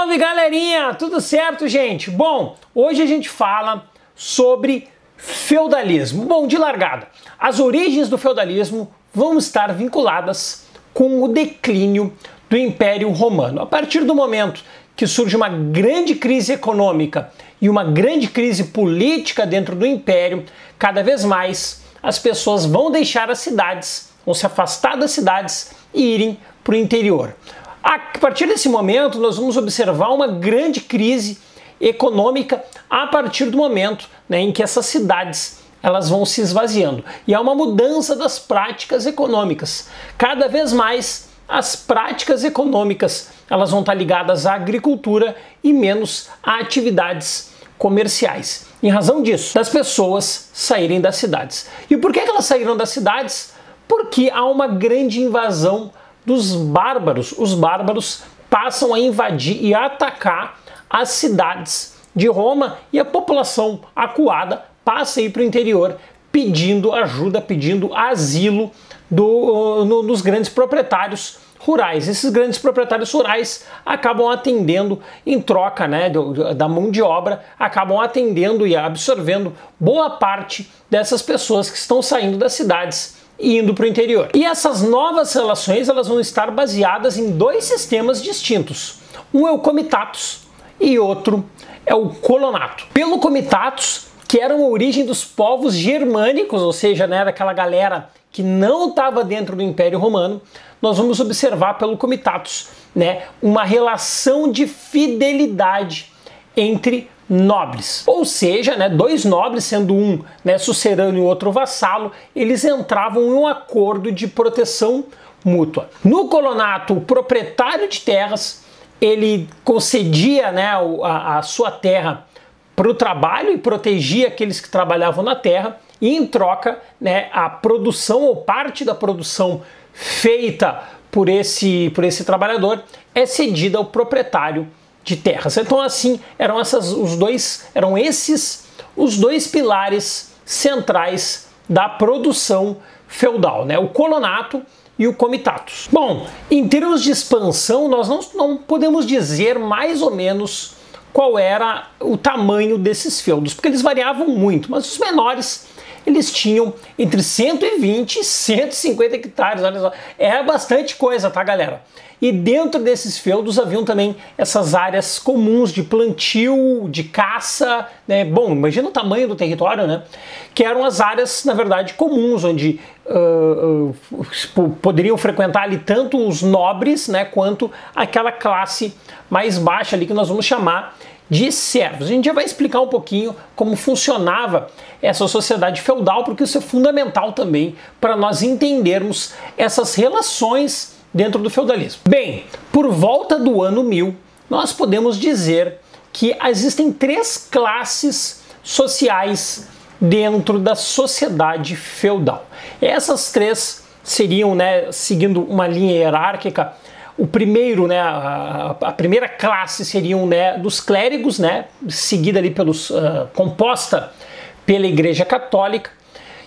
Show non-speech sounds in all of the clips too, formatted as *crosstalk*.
Salve galerinha, tudo certo, gente? Bom, hoje a gente fala sobre feudalismo. Bom, de largada, as origens do feudalismo vão estar vinculadas com o declínio do Império Romano. A partir do momento que surge uma grande crise econômica e uma grande crise política dentro do império, cada vez mais as pessoas vão deixar as cidades, vão se afastar das cidades e irem para o interior. A partir desse momento, nós vamos observar uma grande crise econômica a partir do momento né, em que essas cidades elas vão se esvaziando. E há uma mudança das práticas econômicas. Cada vez mais as práticas econômicas elas vão estar ligadas à agricultura e menos a atividades comerciais. Em razão disso, das pessoas saírem das cidades. E por que elas saíram das cidades? Porque há uma grande invasão dos bárbaros. Os bárbaros passam a invadir e atacar as cidades de Roma e a população acuada passa a ir para o interior pedindo ajuda, pedindo asilo do, no, dos grandes proprietários rurais. Esses grandes proprietários rurais acabam atendendo em troca né, do, da mão de obra, acabam atendendo e absorvendo boa parte dessas pessoas que estão saindo das cidades indo para o interior. E essas novas relações elas vão estar baseadas em dois sistemas distintos. Um é o comitatus e outro é o colonato. Pelo comitatus, que eram a origem dos povos germânicos, ou seja, né, daquela galera que não estava dentro do Império Romano, nós vamos observar pelo comitatus, né, uma relação de fidelidade entre nobres. Ou seja, né, dois nobres, sendo um né, sucerano e outro vassalo, eles entravam em um acordo de proteção mútua. No colonato, o proprietário de terras ele concedia né, a, a sua terra para o trabalho e protegia aqueles que trabalhavam na terra, e em troca, né, a produção ou parte da produção feita por esse, por esse trabalhador é cedida ao proprietário de terras. Então assim, eram essas os dois, eram esses os dois pilares centrais da produção feudal, né? O colonato e o comitatus. Bom, em termos de expansão, nós não, não podemos dizer mais ou menos qual era o tamanho desses feudos, porque eles variavam muito, mas os menores eles tinham entre 120 e 150 hectares, olha só, é bastante coisa, tá galera? E dentro desses feudos haviam também essas áreas comuns de plantio, de caça, né? Bom, imagina o tamanho do território, né? Que eram as áreas, na verdade, comuns, onde uh, uh, poderiam frequentar ali tanto os nobres, né, quanto aquela classe mais baixa ali que nós vamos chamar de servos. A gente já vai explicar um pouquinho como funcionava essa sociedade feudal, porque isso é fundamental também para nós entendermos essas relações dentro do feudalismo. Bem, por volta do ano 1000, nós podemos dizer que existem três classes sociais dentro da sociedade feudal. Essas três seriam, né, seguindo uma linha hierárquica, o primeiro, né, a, a, primeira classe seriam né, dos clérigos, né, seguida ali pelos uh, composta pela Igreja Católica.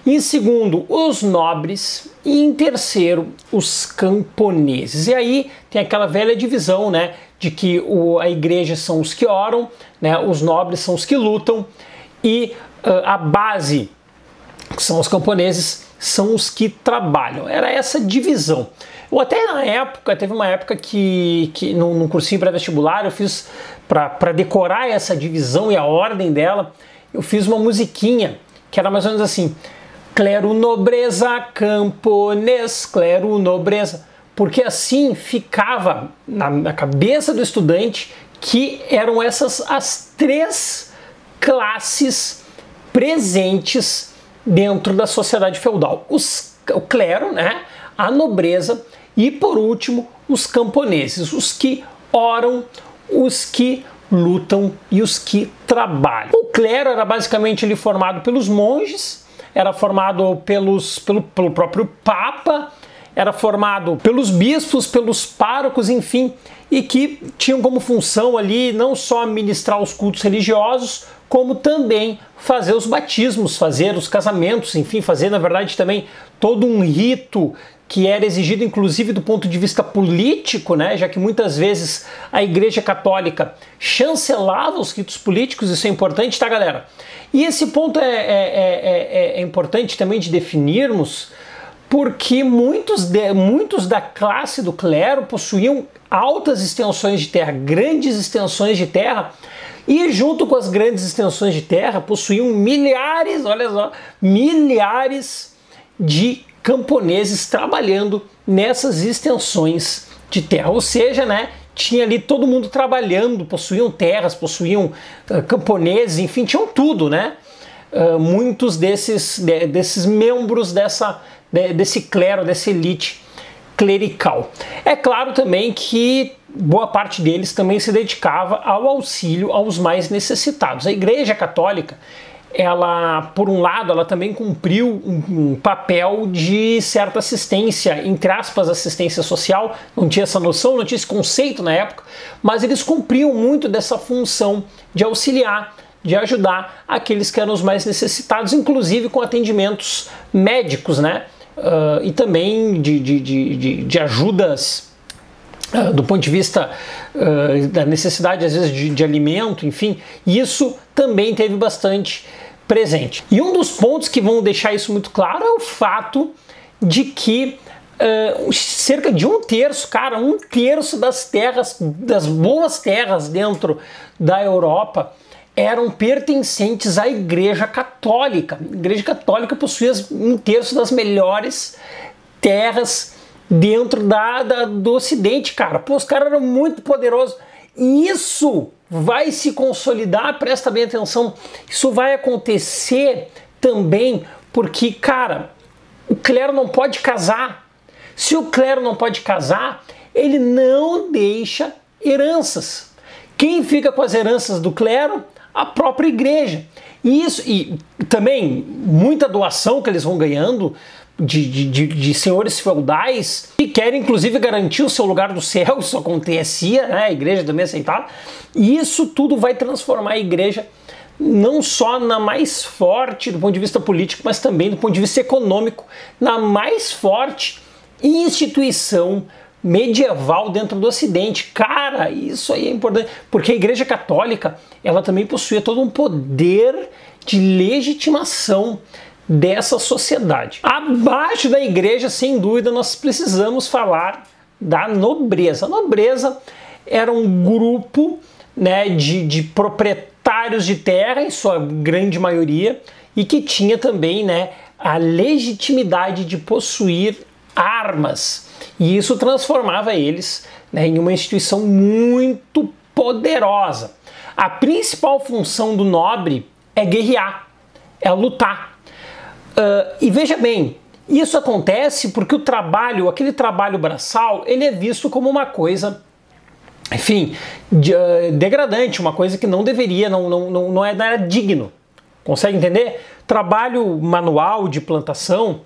Em segundo, os nobres e em terceiro, os camponeses. E aí tem aquela velha divisão, né, de que o, a igreja são os que oram, né, os nobres são os que lutam e uh, a base, que são os camponeses, são os que trabalham. Era essa divisão. Ou até na época, teve uma época que, que num, num cursinho pré-vestibular eu fiz para decorar essa divisão e a ordem dela, eu fiz uma musiquinha que era mais ou menos assim: clero nobreza camponês, clero nobreza. Porque assim ficava na, na cabeça do estudante que eram essas as três classes presentes dentro da sociedade feudal. Os, o clero, né, a nobreza e por último, os camponeses, os que oram, os que lutam e os que trabalham. O clero era basicamente ele formado pelos monges, era formado pelos, pelo, pelo próprio Papa, era formado pelos bispos, pelos párocos, enfim, e que tinham como função ali não só ministrar os cultos religiosos, como também fazer os batismos, fazer os casamentos, enfim, fazer na verdade também todo um rito que era exigido inclusive do ponto de vista político, né, já que muitas vezes a Igreja Católica chancelava os ritos políticos, isso é importante, tá, galera? E esse ponto é, é, é, é importante também de definirmos, porque muitos, de, muitos da classe do clero possuíam altas extensões de terra, grandes extensões de terra, e junto com as grandes extensões de terra possuíam milhares, olha só, milhares de camponeses trabalhando nessas extensões de terra. Ou seja, né, tinha ali todo mundo trabalhando, possuíam terras, possuíam uh, camponeses, enfim, tinham tudo, né? Uh, muitos desses, de, desses membros dessa, de, desse clero, dessa elite clerical. É claro também que boa parte deles também se dedicava ao auxílio aos mais necessitados. A Igreja Católica ela, por um lado, ela também cumpriu um, um, papel de certa assistência, entre aspas, assistência social, não tinha essa noção, não tinha esse conceito na época, mas eles cumpriam muito dessa função de auxiliar, de ajudar aqueles que eram os mais necessitados, inclusive com atendimentos médicos, né? Uh, e também de, de, de, de ajudas uh, do ponto de vista uh, da necessidade, às vezes, de, de alimento, enfim, isso também teve bastante presente. E um dos pontos que vão deixar isso muito claro é o fato de que uh, cerca de um terço, cara, um terço das terras, das boas terras dentro da Europa eram pertencentes à Igreja Católica. A Igreja Católica possuía um terço das melhores terras dentro da, da do Ocidente, cara. Pô, os caras eram muito poderosos. E isso vai se consolidar, presta bem atenção, isso vai acontecer também porque, cara, o clero não pode casar. Se o clero não pode casar, ele não deixa heranças. Quem fica com as heranças do clero? A própria igreja. E isso, e também muita doação que eles vão ganhando de, de, de, senhores feudais que querem inclusive garantir o seu lugar do céu, *laughs* isso acontecia, né? a igreja também aceitava, e isso tudo vai transformar a igreja não só na mais forte do ponto de vista político, mas também do ponto de vista econômico, na mais forte instituição medieval dentro do Ocidente. Cara, isso aí é importante, porque a Igreja Católica, ela também possuía todo um poder de legitimação dessa sociedade. Abaixo da igreja, sem dúvida, nós precisamos falar da nobreza. A nobreza era um grupo né, de, de proprietários de terra, em sua grande maioria, e que tinha também né, a legitimidade de possuir armas. E isso transformava eles né, em uma instituição muito poderosa. A principal função do nobre é guerrear, é lutar. Uh, e veja bem, isso acontece porque o trabalho, aquele trabalho braçal, ele é visto como uma coisa, enfim, de, uh, degradante, uma coisa que não deveria, não, não, não, não, é, não era digno. Consegue entender? Trabalho manual de plantação,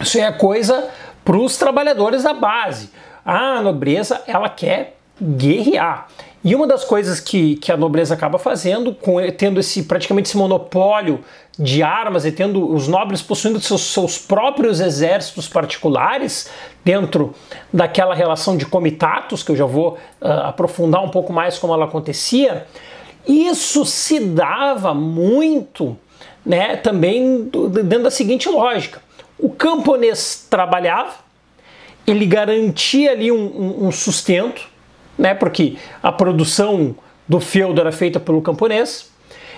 isso é coisa para os trabalhadores da base. A nobreza, ela quer guerrear. E uma das coisas que, que a nobreza acaba fazendo, com, tendo esse praticamente esse monopólio de armas e tendo os nobres possuindo seus, seus próprios exércitos particulares dentro daquela relação de comitatos, que eu já vou uh, aprofundar um pouco mais como ela acontecia, isso se dava muito né, também dentro da seguinte lógica. O camponês trabalhava, ele garantia ali um, um, sustento, né? Porque a produção do feudo era feita pelo camponês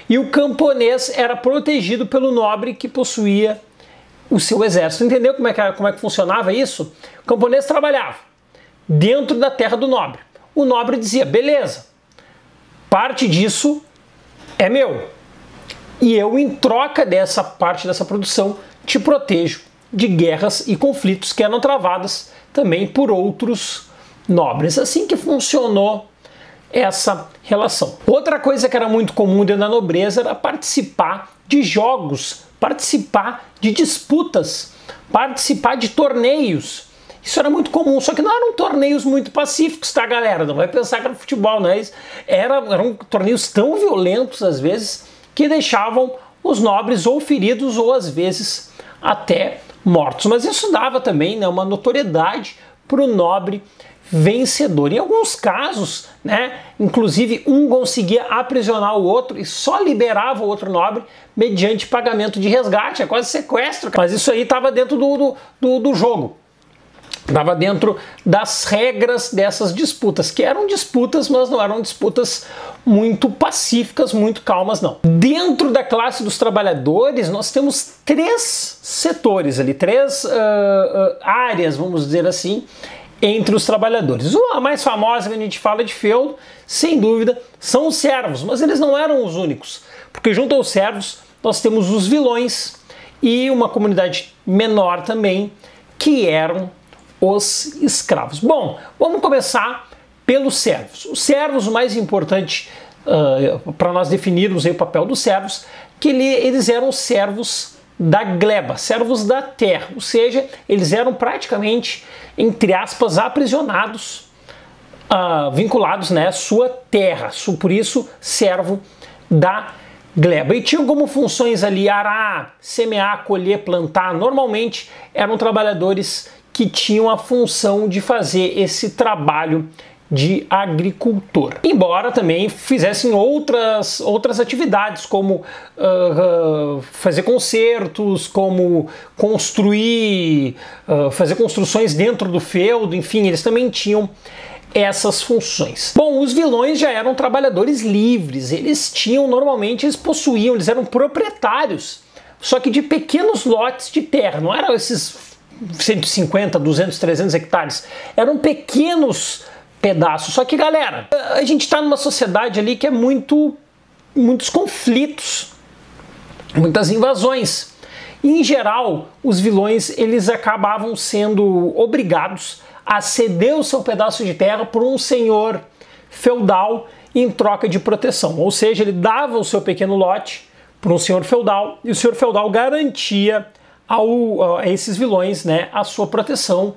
e o camponês era protegido pelo nobre que possuía o seu exército. Entendeu como é que, como é que funcionava isso? O camponês trabalhava dentro da terra do nobre. O nobre dizia: beleza, parte disso é meu. E eu, em troca dessa parte dessa produção, te protejo de guerras e conflitos que eram travadas também por outros nobres. Assim que funcionou essa relação. Outra coisa que era muito comum dentro da nobreza era participar de jogos, participar de disputas, participar de torneios. Isso era muito comum, só que não eram torneios muito pacíficos, tá, galera? Não vai pensar que era futebol, não é? Era, eram torneios tão violentos, às vezes, que deixavam os nobres ou feridos ou, às vezes, até mortos. Mas isso dava também né, uma notoriedade para o nobre vencedor. Em alguns casos, né, inclusive um conseguia aprisionar o outro e só liberava o outro nobre mediante pagamento de resgate, é quase sequestro. Mas isso aí estava dentro do, do, do jogo. Estava dentro das regras dessas disputas, que eram disputas, mas não eram disputas muito pacíficas, muito calmas, não. Dentro da classe dos trabalhadores, nós temos três setores ali, três uh, uh, áreas, vamos dizer assim, entre os trabalhadores. A mais famosa que a gente fala de feudo, sem dúvida, são os servos, mas eles não eram os únicos, porque junto aos servos nós temos os vilões e uma comunidade menor também, que eram os escravos. Bom, vamos começar pelos servos. Os servos, o mais importante uh, para nós definirmos o papel dos servos, que ele, eles eram servos da gleba, servos da terra, ou seja, eles eram praticamente, entre aspas, aprisionados, uh, vinculados né, à sua terra, por isso servo da gleba. E tinham como funções ali arar, semear, colher, plantar, normalmente eram trabalhadores que tinham a função de fazer esse trabalho de agricultor. Embora também fizessem outras, outras atividades, como uh, fazer concertos, como construir, uh, fazer construções dentro do feudo, enfim, eles também tinham essas funções. Bom, os vilões já eram trabalhadores livres, eles tinham, normalmente, eles possuíam, eles eram proprietários, só que de pequenos lotes de terra, não eram esses 150, 200, 300 hectares. Eram pequenos pedaços. Só que, galera, a gente está numa sociedade ali que é muito. muitos conflitos, muitas invasões. E, em geral, os vilões eles acabavam sendo obrigados a ceder o seu pedaço de terra por um senhor feudal em troca de proteção. Ou seja, ele dava o seu pequeno lote para um senhor feudal e o senhor feudal garantia ao, a esses vilões né, a sua proteção,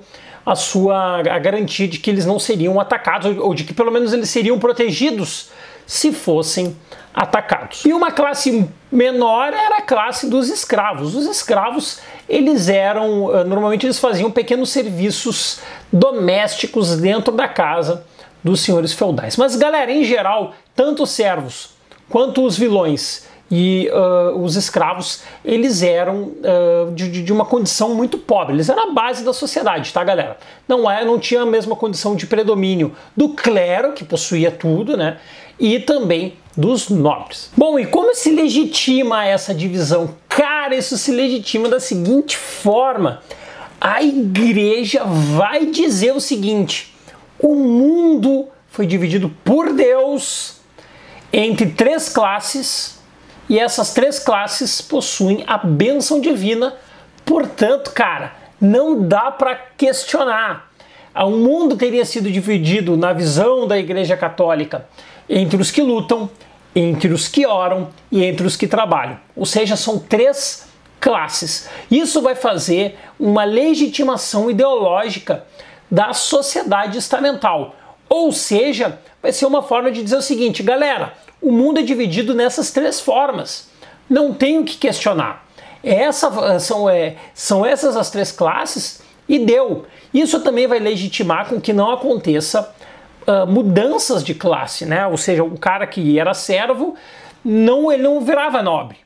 a sua a garantia de que eles não seriam atacados, ou de que pelo menos eles seriam protegidos se fossem atacados. E uma classe menor era a classe dos escravos. Os escravos, eles eram, eh, normalmente eles faziam pequenos serviços domésticos dentro da casa dos senhores feudais. Mas galera, em geral, tanto os servos quanto os vilões e uh, os escravos eles eram uh, de, de, uma condição muito pobre, eles eram a base da sociedade, tá galera? Não é, não tinha a mesma condição de predomínio do clero que possuía tudo, né? E também dos nobres. Bom, e como se legitima essa divisão? Cara, isso se legitima da seguinte forma: a igreja vai dizer o seguinte: o mundo foi dividido por Deus entre três classes e essas três classes possuem a bênção divina, portanto, cara, não dá para questionar. O mundo teria sido dividido, na visão da Igreja Católica, entre os que lutam, entre os que oram e entre os que trabalham. Ou seja, são três classes. Isso vai fazer uma legitimação ideológica da sociedade estamental. Ou seja, vai ser uma forma de dizer o seguinte, galera, o mundo é dividido nessas três formas. Não tenho que questionar. Essa, são, é, são essas as três classes e deu. Isso também vai legitimar com que não aconteça uh, mudanças de classe, né? Ou seja, o cara que era servo não ele não virava nobre,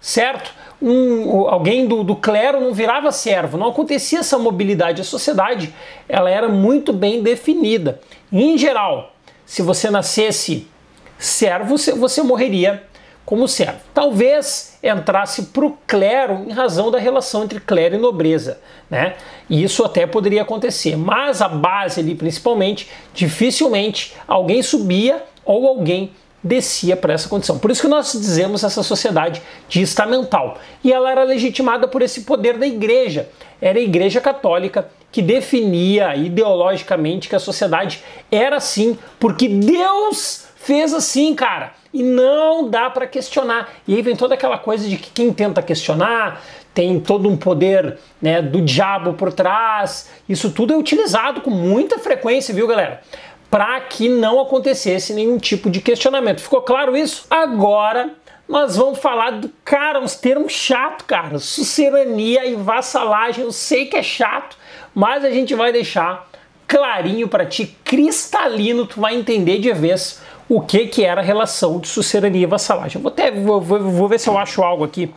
certo? Um, alguém do, do clero não virava servo, não acontecia essa mobilidade. A sociedade ela era muito bem definida. Em geral, se você nascesse servo, você morreria como servo. Talvez entrasse para o clero em razão da relação entre clero e nobreza, né? E isso até poderia acontecer, mas a base ali, principalmente, dificilmente alguém subia ou alguém descia para essa condição. Por isso que nós dizemos essa sociedade de estamental. E ela era legitimada por esse poder da igreja. Era a igreja católica que definia ideologicamente que a sociedade era assim, porque Deus fez assim, cara. E não dá para questionar. E aí vem toda aquela coisa de que quem tenta questionar tem todo um poder né, do diabo por trás. Isso tudo é utilizado com muita frequência, viu, galera? Para que não acontecesse nenhum tipo de questionamento. Ficou claro isso? Agora nós vamos falar do cara, uns termos chato, cara. Sucerania e vassalagem. Eu sei que é chato, mas a gente vai deixar clarinho para ti, cristalino, tu vai entender de vez o que que era a relação de sucerania e vassalagem. Vou até vou, vou, vou ver se eu acho algo aqui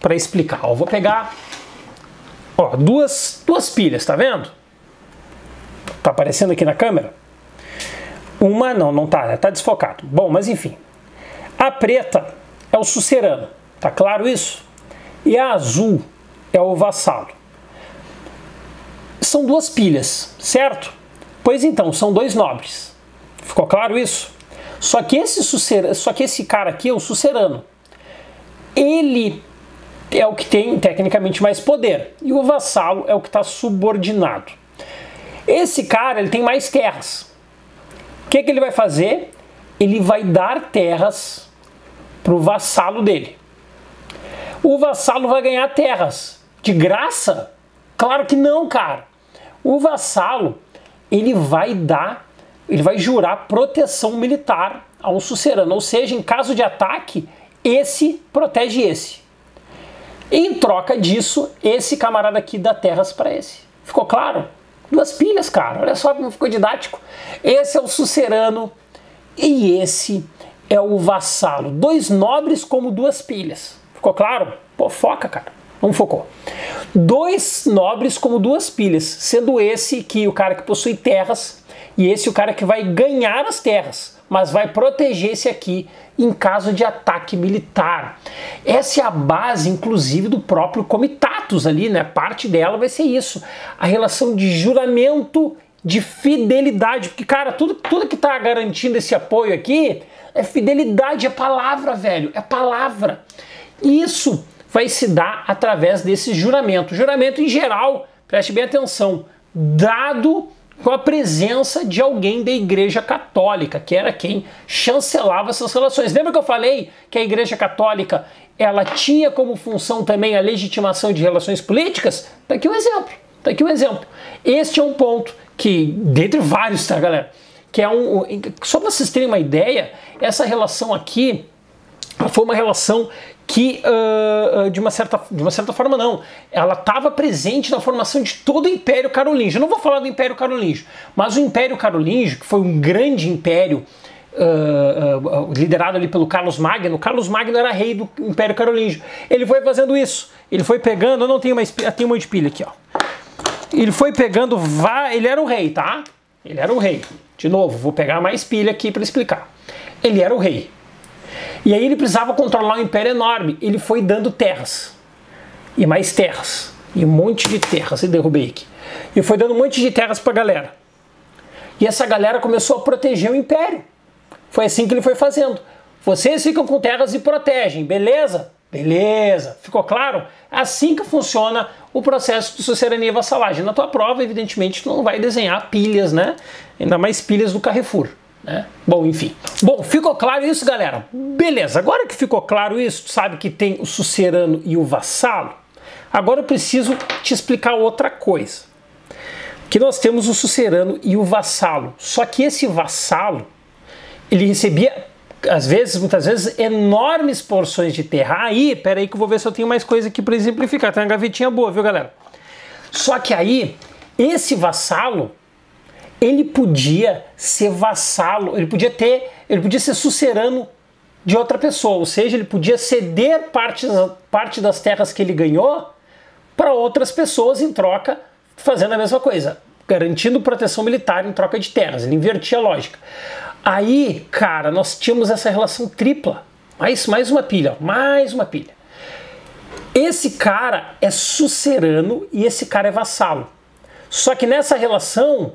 para explicar. Vou pegar ó, duas duas pilhas, tá vendo? Tá aparecendo aqui na câmera? Uma não, não tá, tá desfocado. Bom, mas enfim. A preta é o sucerano, tá claro isso? E a azul é o vassalo. São duas pilhas, certo? Pois então, são dois nobres. Ficou claro isso? Só que esse só que esse cara aqui é o sucerano. Ele é o que tem tecnicamente mais poder e o vassalo é o que está subordinado. Esse cara ele tem mais terras. O que, que ele vai fazer? Ele vai dar terras para o vassalo dele. O vassalo vai ganhar terras de graça? Claro que não, cara. O vassalo ele vai dar, ele vai jurar proteção militar ao sucerano, ou seja, em caso de ataque, esse protege esse. Em troca disso, esse camarada aqui dá terras para esse. Ficou claro? Duas pilhas, cara. Olha só como ficou didático. Esse é o sucerano e esse é o vassalo. Dois nobres como duas pilhas. Ficou claro? Pô, foca, cara. Não focou. Dois nobres como duas pilhas, sendo esse que o cara que possui terras e esse o cara que vai ganhar as terras, mas vai proteger esse aqui em caso de ataque militar. Essa é a base, inclusive, do próprio Comitatus ali, né? Parte dela vai ser isso. A relação de juramento de fidelidade. Porque, cara, tudo, tudo que está garantindo esse apoio aqui é fidelidade, é palavra, velho, é palavra. Isso vai se dar através desse juramento. Juramento em geral, preste bem atenção, dado com a presença de alguém da Igreja Católica, que era quem chancelava essas relações. Lembra que eu falei que a Igreja Católica ela tinha como função também a legitimação de relações políticas? Tá aqui um exemplo. Tá aqui um exemplo. Este é um ponto que, dentre vários, tá, galera? que é um. Só para vocês terem uma ideia, essa relação aqui foi uma relação que, uh, de, uma certa, de uma certa forma, não. Ela estava presente na formação de todo o Império Carolíngio. Eu não vou falar do Império Carolíngio, mas o Império Carolíngio, que foi um grande império uh, uh, liderado ali pelo Carlos Magno, Carlos Magno era rei do Império Carolíngio. Ele foi fazendo isso. Ele foi pegando, eu não tenho mais, tenho uma de pilha aqui, ó. Ele foi pegando, ele era o rei, tá? Ele era o rei. De novo, vou pegar mais pilha aqui para explicar. Ele era o rei. E aí ele precisava controlar um império enorme. Ele foi dando terras. E mais terras. E um monte de terras. E derrubei aqui. E foi dando um monte de terras para a galera. E essa galera começou a proteger o império. Foi assim que ele foi fazendo. Vocês ficam com terras e protegem, beleza? Beleza, ficou claro? Assim que funciona o processo de sucerania e vassalagem. Na tua prova, evidentemente, tu não vai desenhar pilhas, né? Ainda mais pilhas do Carrefour. Né? Bom, enfim. Bom, ficou claro isso, galera? Beleza, agora que ficou claro isso, sabe que tem o sucerano e o vassalo, agora eu preciso te explicar outra coisa. Que nós temos o sucerano e o vassalo. Só que esse vassalo, ele recebia às vezes, muitas vezes, enormes porções de terra. Aí, peraí que eu vou ver se eu tenho mais coisa aqui para exemplificar. Tem uma gavetinha boa, viu, galera? Só que aí, esse vassalo, ele podia ser vassalo, ele podia ter, ele podia ser sucerano de outra pessoa, ou seja, ele podia ceder parte, parte das terras que ele ganhou para outras pessoas em troca, fazendo a mesma coisa, garantindo proteção militar em troca de terras. Ele invertia a lógica. Aí, cara, nós tínhamos essa relação tripla. Mais, mais uma pilha, mais uma pilha. Esse cara é sucerano e esse cara é vassalo. Só que nessa relação,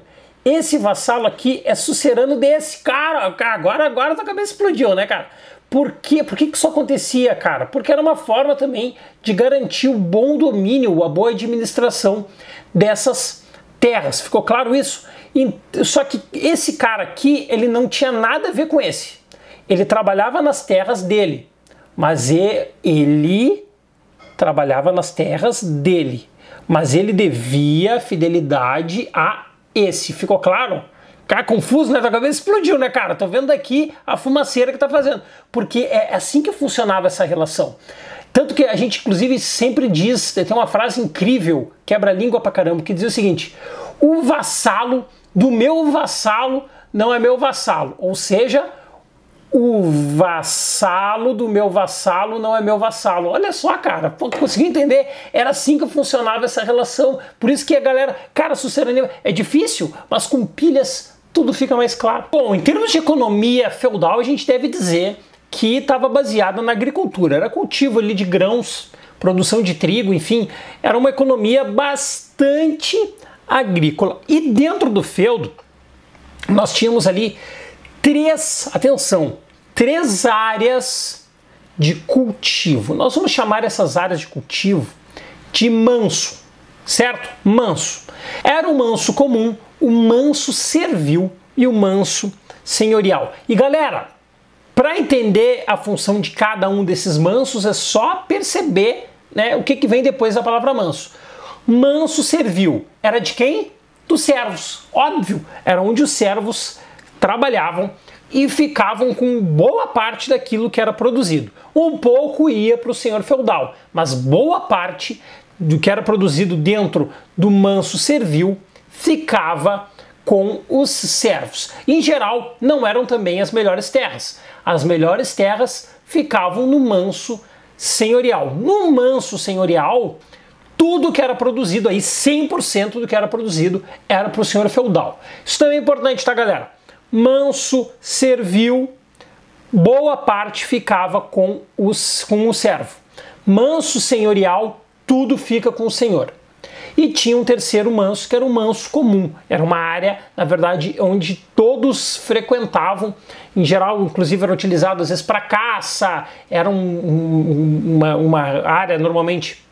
esse vassalo aqui é sucerano desse cara. Agora, agora a tua cabeça explodiu, né, cara? Por quê? Por que, que isso acontecia, cara? Porque era uma forma também de garantir o bom domínio, a boa administração dessas terras. Ficou claro isso? Só que esse cara aqui, ele não tinha nada a ver com esse. Ele trabalhava nas terras dele, mas ele trabalhava nas terras dele, mas ele devia fidelidade a esse. Ficou claro? Cara, confuso, né? Tua cabeça explodiu, né, cara? Tô vendo aqui a fumaceira que tá fazendo. Porque é assim que funcionava essa relação. Tanto que a gente, inclusive, sempre diz, tem uma frase incrível, quebra-língua pra caramba, que diz o seguinte: o vassalo do meu vassalo não é meu vassalo. Ou seja, o vassalo do meu vassalo não é meu vassalo. Olha só, cara, consegui entender? Era assim que funcionava essa relação. Por isso que a galera, cara, sucedâneo é difícil, mas com pilhas tudo fica mais claro. Bom, em termos de economia feudal, a gente deve dizer que estava baseada na agricultura. Era cultivo ali de grãos, produção de trigo, enfim, era uma economia bastante agrícola. E dentro do feudo, nós tínhamos ali três, atenção, três áreas de cultivo. Nós vamos chamar essas áreas de cultivo de manso, certo? Manso. Era o manso comum, o manso servil e o manso senhorial. E galera, para entender a função de cada um desses mansos é só perceber né, o que, que vem depois da palavra manso. Manso servil era de quem? Dos servos. Óbvio, era onde os servos trabalhavam e ficavam com boa parte daquilo que era produzido. Um pouco ia para o senhor feudal, mas boa parte do que era produzido dentro do manso servil ficava com os servos. Em geral, não eram também as melhores terras. As melhores terras ficavam no manso senhorial. No manso senhorial, tudo que era produzido aí, 100% do que era produzido, era para o senhor feudal. Isso também é importante, tá, galera? Manso servil, boa parte ficava com, os, com o servo. Manso senhorial, tudo fica com o senhor. E tinha um terceiro manso, que era o manso comum. Era uma área, na verdade, onde todos frequentavam. Em geral, inclusive, era utilizado às vezes para caça. Era um, um, uma, uma área normalmente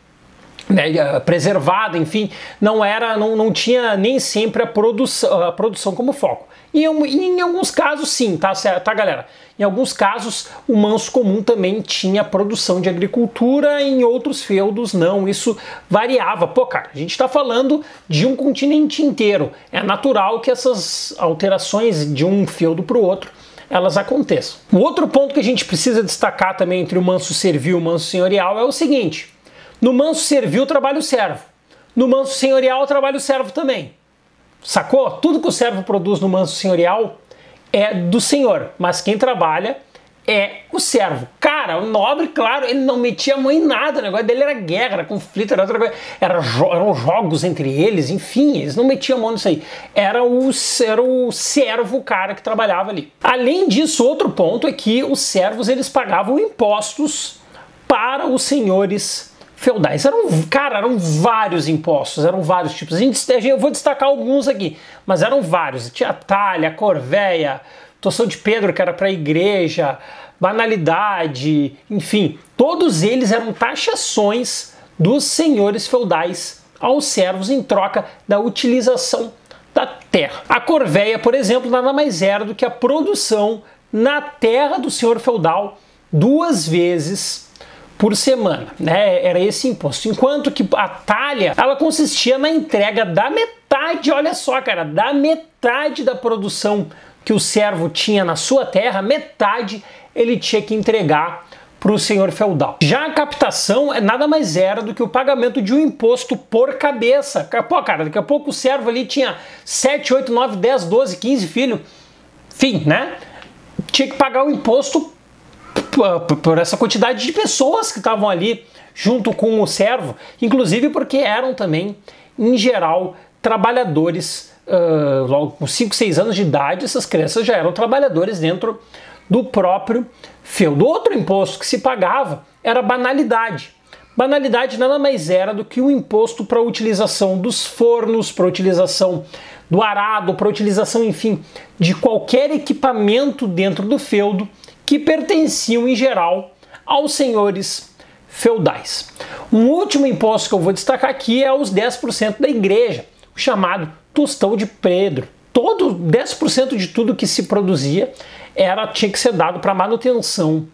né, preservada, enfim, não era, não, não tinha nem sempre a produção, a produção como foco. E em, em alguns casos, sim, tá, tá, galera? Em alguns casos, o manso comum também tinha produção de agricultura, em outros feudos não. Isso variava. Pô, cara, a gente está falando de um continente inteiro. É natural que essas alterações de um feudo para o outro elas aconteçam. O outro ponto que a gente precisa destacar também entre o manso servil e o manso senhorial é o seguinte: no manso servil o servo, no manso senhorial o servo também. Sacou? Tudo que o servo produz no manso senhorial é do senhor, mas quem trabalha é o servo. Cara, o nobre, claro, ele não metia a mão em nada, o negócio dele era guerra, era conflito, era outra coisa, era jo eram jogos entre eles, enfim, eles não metiam a mão nisso aí. Era o, era o servo, o cara que trabalhava ali. Além disso, outro ponto é que os servos eles pagavam impostos para os senhores feudais. Eram, cara, eram vários impostos, eram vários tipos. Eu vou destacar alguns aqui, mas eram vários. Tinha talha, corvéia, toção de Pedro, que era para a igreja, banalidade, enfim. Todos eles eram taxações dos senhores feudais aos servos em troca da utilização da terra. A corvéia, por exemplo, nada mais era do que a produção na terra do senhor feudal duas vezes por semana, né? Era esse imposto. Enquanto que a talha, ela consistia na entrega da metade, olha só, cara, da metade da produção que o servo tinha na sua terra, metade ele tinha que entregar para o senhor feudal. Já a captação é nada mais era do que o pagamento de um imposto por cabeça. Pô, cara, daqui a pouco o servo ali tinha 7, 8, 9, 10, 12, 15 filhos, fim, né? Tinha que pagar o imposto por essa quantidade de pessoas que estavam ali junto com o servo, inclusive porque eram também, em geral, trabalhadores, uh, logo com 5, 6 anos de idade, essas crianças já eram trabalhadores dentro do próprio feudo. Outro imposto que se pagava era banalidade. Banalidade nada mais era do que um imposto para a utilização dos fornos, para a utilização do arado, para a utilização, enfim, de qualquer equipamento dentro do feudo que pertenciam em geral aos senhores feudais. Um último imposto que eu vou destacar aqui é os 10% da igreja, o chamado tostão de Pedro. Todo 10% de tudo que se produzia era tinha que ser dado para manutenção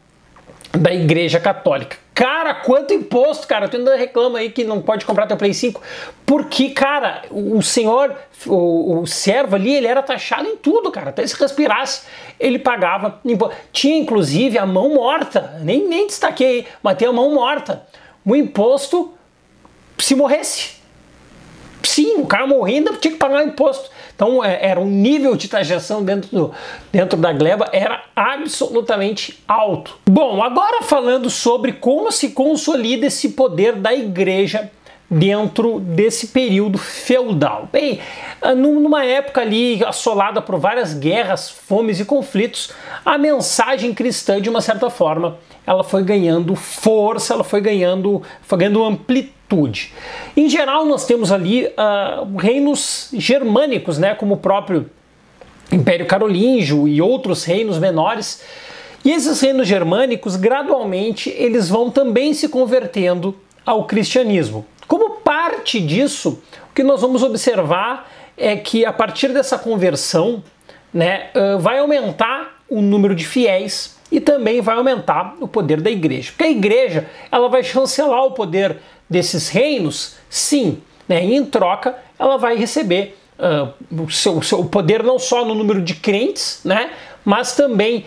da Igreja Católica. Cara, quanto imposto, cara? Tu ainda reclama aí que não pode comprar teu Play 5. Porque, cara, o senhor, o, o servo ali, ele era taxado em tudo, cara. Até se respirasse, ele pagava imposto. Tinha, inclusive, a mão morta. Nem, nem destaquei, mas tem a mão morta. O imposto se morresse. Sim, o cara morrendo tinha que pagar imposto. Então é, era um nível de taxação dentro, do, dentro da gleba era absolutamente alto. Bom, agora falando sobre como se consolida esse poder da igreja dentro desse período feudal. Bem, ah, numa época ali assolada por várias guerras, fomes e conflitos, a mensagem cristã, de uma certa forma, ela foi ganhando força, ela foi ganhando, foi ganhando amplitude. Em geral, nós temos ali uh, reinos germânicos, né, como o próprio Império Carolíngio e outros reinos menores. E esses reinos germânicos, gradualmente, eles vão também se convertendo ao cristianismo. Como parte disso, o que nós vamos observar é que a partir dessa conversão, né, vai aumentar o número de fiéis e também vai aumentar o poder da igreja. Porque a igreja ela vai chancelar o poder desses reinos, sim, né, em troca ela vai receber uh, o, seu, seu poder não só no número de crentes, né, mas também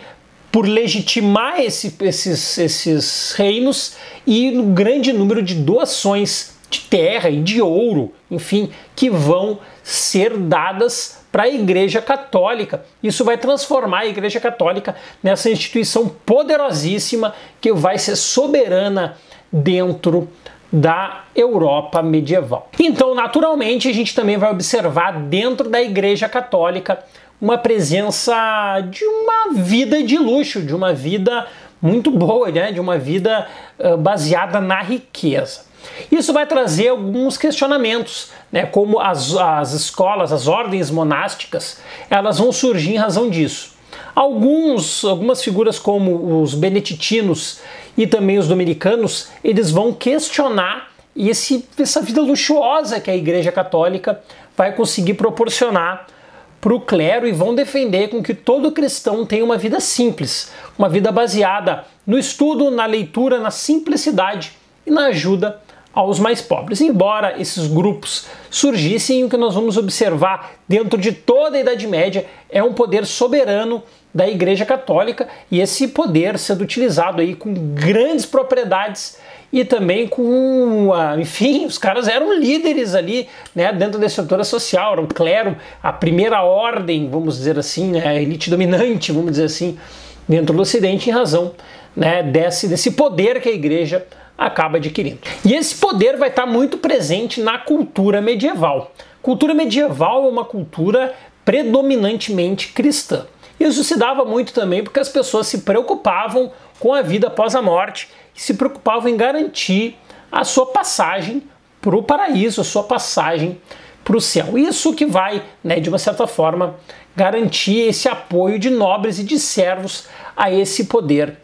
por legitimar esse, esses, esses reinos e no grande número de doações de terra e de ouro, enfim, que vão ser dadas para a Igreja Católica. Isso vai transformar a Igreja Católica nessa instituição poderosíssima que vai ser soberana dentro da Europa medieval. Então, naturalmente, a gente também vai observar dentro da Igreja Católica uma presença de uma vida de luxo, de uma vida muito boa, né? de uma vida uh, baseada na riqueza. Isso vai trazer alguns questionamentos, né? como as, as escolas, as ordens monásticas, elas vão surgir em razão disso. Alguns, algumas figuras como os beneditinos e também os dominicanos, eles vão questionar esse, essa vida luxuosa que a Igreja Católica vai conseguir proporcionar para o clero e vão defender com que todo cristão tenha uma vida simples, uma vida baseada no estudo, na leitura, na simplicidade e na ajuda aos mais pobres. Embora esses grupos surgissem, o que nós vamos observar dentro de toda a Idade Média é um poder soberano da Igreja Católica e esse poder sendo utilizado aí com grandes propriedades e também com, enfim, os caras eram líderes ali, né, dentro da estrutura social, era o clero, a primeira ordem, vamos dizer assim, né, a elite dominante, vamos dizer assim, dentro do Ocidente, em razão né, desse, desse poder que a igreja acaba adquirindo. E esse poder vai estar muito presente na cultura medieval. Cultura medieval é uma cultura predominantemente cristã. Isso se dava muito também porque as pessoas se preocupavam com a vida após a morte e se preocupavam em garantir a sua passagem para o paraíso, a sua passagem para o céu. Isso que vai, né, de uma certa forma, garantir esse apoio de nobres e de servos a esse poder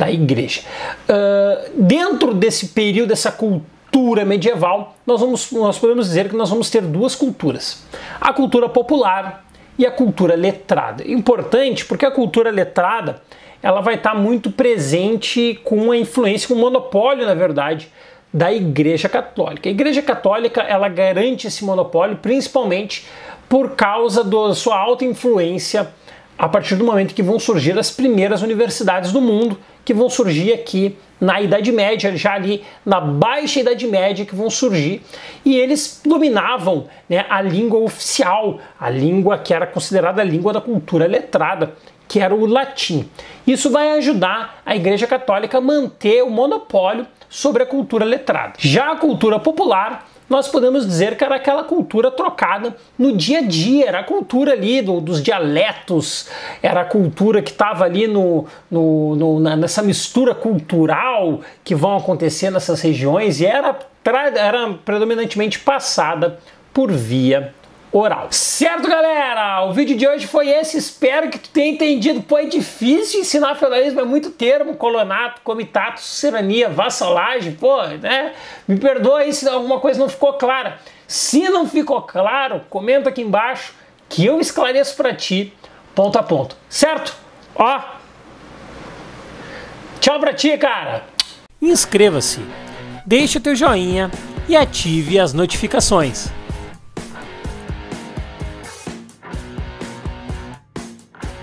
da igreja. Uh, dentro desse período, dessa cultura medieval, nós, vamos, nós podemos dizer que nós vamos ter duas culturas: a cultura popular e a cultura letrada. Importante porque a cultura letrada ela vai estar muito presente com a influência, com o monopólio, na verdade, da Igreja Católica. A Igreja Católica ela garante esse monopólio principalmente por causa da sua alta influência a partir do momento que vão surgir as primeiras universidades do mundo, que vão surgir aqui na Idade Média, já ali na Baixa Idade Média, que vão surgir, e eles dominavam né, a língua oficial, a língua que era considerada a língua da cultura letrada, que era o latim. Isso vai ajudar a Igreja Católica a manter o monopólio sobre a cultura letrada. Já a cultura popular nós podemos dizer que era aquela cultura trocada no dia a dia, era a cultura ali do, dos dialetos, era a cultura que estava ali no, no, no, nessa mistura cultural que vão acontecer nessas regiões e era, era predominantemente passada por via oral. Certo, galera? O vídeo de hoje foi esse. Espero que tu tenha entendido. Pô, é difícil ensinar feudalismo, é muito termo, colonato, comitato, serania, vassalagem, pô, né? Me perdoa aí se alguma coisa não ficou clara. Se não ficou claro, comenta aqui embaixo que eu esclareço para ti, ponto a ponto. Certo? Ó. Tchau pra ti, cara. inscreva-se, deixe o teu joinha e ative as notificações.